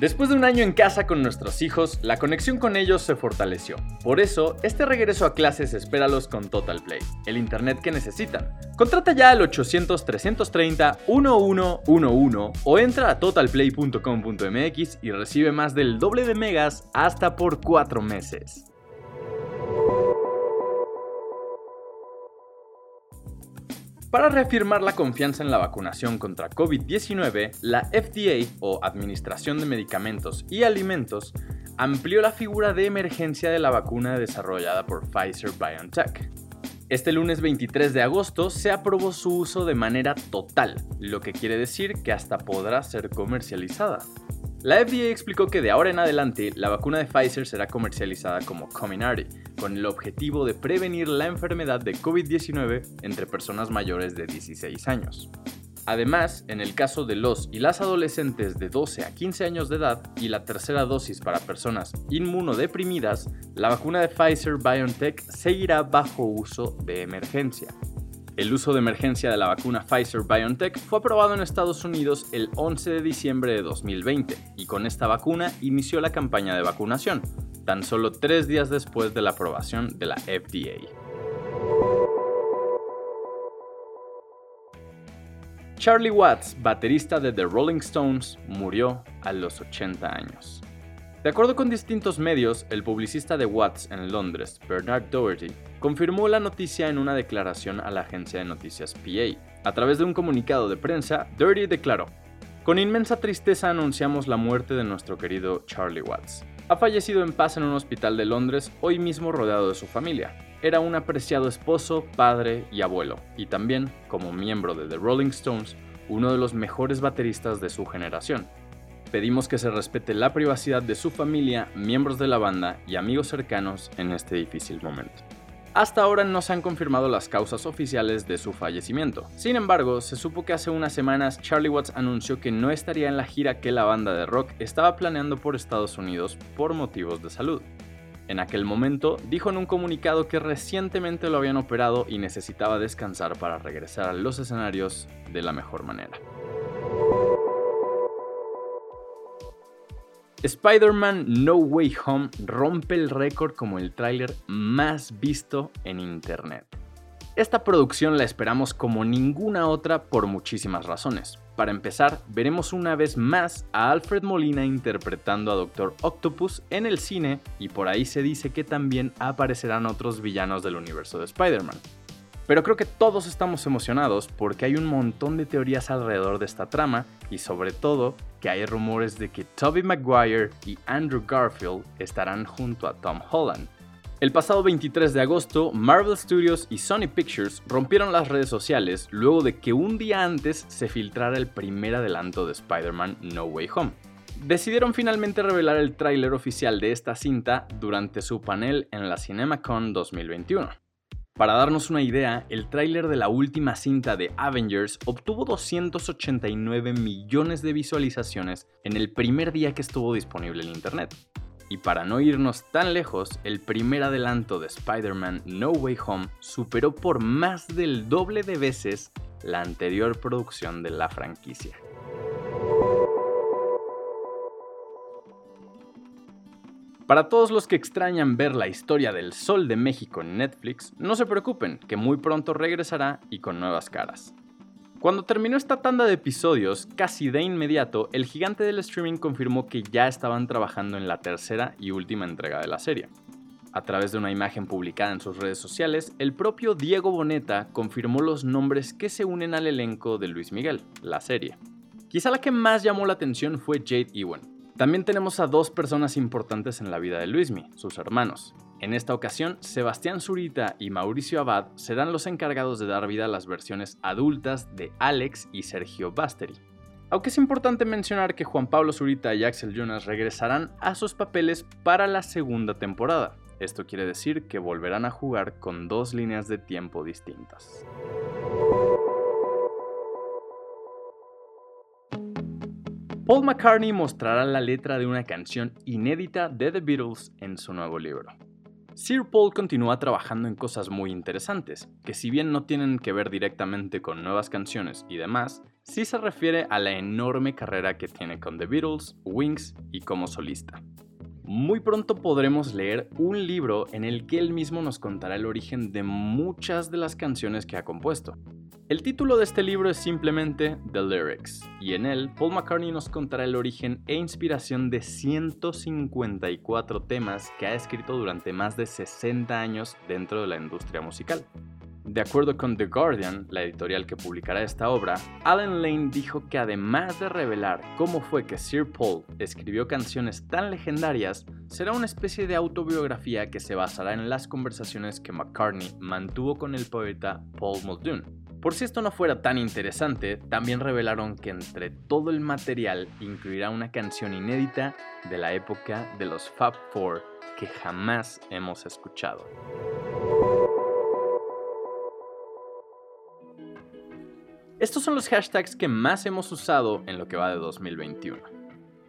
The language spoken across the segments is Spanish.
Después de un año en casa con nuestros hijos, la conexión con ellos se fortaleció. Por eso, este regreso a clases espéralos con Total Play, el internet que necesitan. Contrata ya al 800-330-1111 o entra a totalplay.com.mx y recibe más del doble de megas hasta por 4 meses. Para reafirmar la confianza en la vacunación contra COVID-19, la FDA, o Administración de Medicamentos y Alimentos, amplió la figura de emergencia de la vacuna desarrollada por Pfizer BioNTech. Este lunes 23 de agosto se aprobó su uso de manera total, lo que quiere decir que hasta podrá ser comercializada. La FDA explicó que de ahora en adelante la vacuna de Pfizer será comercializada como Comirnaty, con el objetivo de prevenir la enfermedad de COVID-19 entre personas mayores de 16 años. Además, en el caso de los y las adolescentes de 12 a 15 años de edad y la tercera dosis para personas inmunodeprimidas, la vacuna de Pfizer BioNTech seguirá bajo uso de emergencia. El uso de emergencia de la vacuna Pfizer BioNTech fue aprobado en Estados Unidos el 11 de diciembre de 2020 y con esta vacuna inició la campaña de vacunación, tan solo tres días después de la aprobación de la FDA. Charlie Watts, baterista de The Rolling Stones, murió a los 80 años. De acuerdo con distintos medios, el publicista de Watts en Londres, Bernard Doherty, confirmó la noticia en una declaración a la agencia de noticias PA. A través de un comunicado de prensa, Doherty declaró, Con inmensa tristeza anunciamos la muerte de nuestro querido Charlie Watts. Ha fallecido en paz en un hospital de Londres, hoy mismo rodeado de su familia. Era un apreciado esposo, padre y abuelo, y también, como miembro de The Rolling Stones, uno de los mejores bateristas de su generación pedimos que se respete la privacidad de su familia, miembros de la banda y amigos cercanos en este difícil momento. Hasta ahora no se han confirmado las causas oficiales de su fallecimiento. Sin embargo, se supo que hace unas semanas Charlie Watts anunció que no estaría en la gira que la banda de rock estaba planeando por Estados Unidos por motivos de salud. En aquel momento, dijo en un comunicado que recientemente lo habían operado y necesitaba descansar para regresar a los escenarios de la mejor manera. Spider-Man No Way Home rompe el récord como el tráiler más visto en Internet. Esta producción la esperamos como ninguna otra por muchísimas razones. Para empezar, veremos una vez más a Alfred Molina interpretando a Doctor Octopus en el cine y por ahí se dice que también aparecerán otros villanos del universo de Spider-Man. Pero creo que todos estamos emocionados porque hay un montón de teorías alrededor de esta trama y sobre todo que hay rumores de que Tobey Maguire y Andrew Garfield estarán junto a Tom Holland. El pasado 23 de agosto, Marvel Studios y Sony Pictures rompieron las redes sociales luego de que un día antes se filtrara el primer adelanto de Spider-Man No Way Home. Decidieron finalmente revelar el tráiler oficial de esta cinta durante su panel en la CinemaCon 2021. Para darnos una idea, el tráiler de la última cinta de Avengers obtuvo 289 millones de visualizaciones en el primer día que estuvo disponible en Internet. Y para no irnos tan lejos, el primer adelanto de Spider-Man No Way Home superó por más del doble de veces la anterior producción de la franquicia. Para todos los que extrañan ver la historia del Sol de México en Netflix, no se preocupen, que muy pronto regresará y con nuevas caras. Cuando terminó esta tanda de episodios, casi de inmediato, el gigante del streaming confirmó que ya estaban trabajando en la tercera y última entrega de la serie. A través de una imagen publicada en sus redes sociales, el propio Diego Boneta confirmó los nombres que se unen al elenco de Luis Miguel, la serie. Quizá la que más llamó la atención fue Jade Ewan, también tenemos a dos personas importantes en la vida de Luismi, sus hermanos. En esta ocasión, Sebastián Zurita y Mauricio Abad serán los encargados de dar vida a las versiones adultas de Alex y Sergio Basteri. Aunque es importante mencionar que Juan Pablo Zurita y Axel Jonas regresarán a sus papeles para la segunda temporada. Esto quiere decir que volverán a jugar con dos líneas de tiempo distintas. Paul McCartney mostrará la letra de una canción inédita de The Beatles en su nuevo libro. Sir Paul continúa trabajando en cosas muy interesantes, que si bien no tienen que ver directamente con nuevas canciones y demás, sí se refiere a la enorme carrera que tiene con The Beatles, Wings y como solista. Muy pronto podremos leer un libro en el que él mismo nos contará el origen de muchas de las canciones que ha compuesto. El título de este libro es simplemente The Lyrics, y en él Paul McCartney nos contará el origen e inspiración de 154 temas que ha escrito durante más de 60 años dentro de la industria musical. De acuerdo con The Guardian, la editorial que publicará esta obra, Alan Lane dijo que además de revelar cómo fue que Sir Paul escribió canciones tan legendarias, será una especie de autobiografía que se basará en las conversaciones que McCartney mantuvo con el poeta Paul Muldoon. Por si esto no fuera tan interesante, también revelaron que entre todo el material incluirá una canción inédita de la época de los Fab Four que jamás hemos escuchado. Estos son los hashtags que más hemos usado en lo que va de 2021.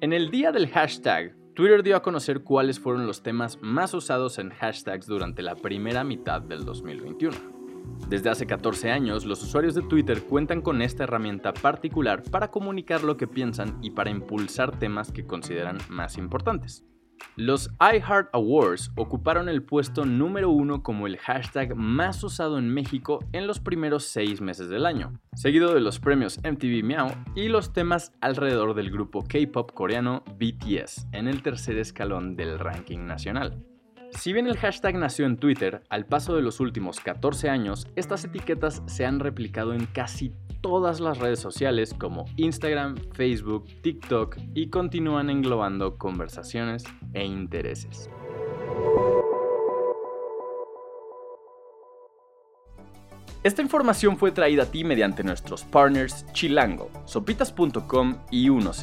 En el día del hashtag, Twitter dio a conocer cuáles fueron los temas más usados en hashtags durante la primera mitad del 2021. Desde hace 14 años, los usuarios de Twitter cuentan con esta herramienta particular para comunicar lo que piensan y para impulsar temas que consideran más importantes. Los iHeart Awards ocuparon el puesto número uno como el hashtag más usado en México en los primeros seis meses del año, seguido de los premios MTV Meow y los temas alrededor del grupo K-pop coreano BTS en el tercer escalón del ranking nacional. Si bien el hashtag nació en Twitter, al paso de los últimos 14 años, estas etiquetas se han replicado en casi todas las redes sociales como Instagram, Facebook, TikTok y continúan englobando conversaciones e intereses. Esta información fue traída a ti mediante nuestros partners Chilango, sopitas.com y 10.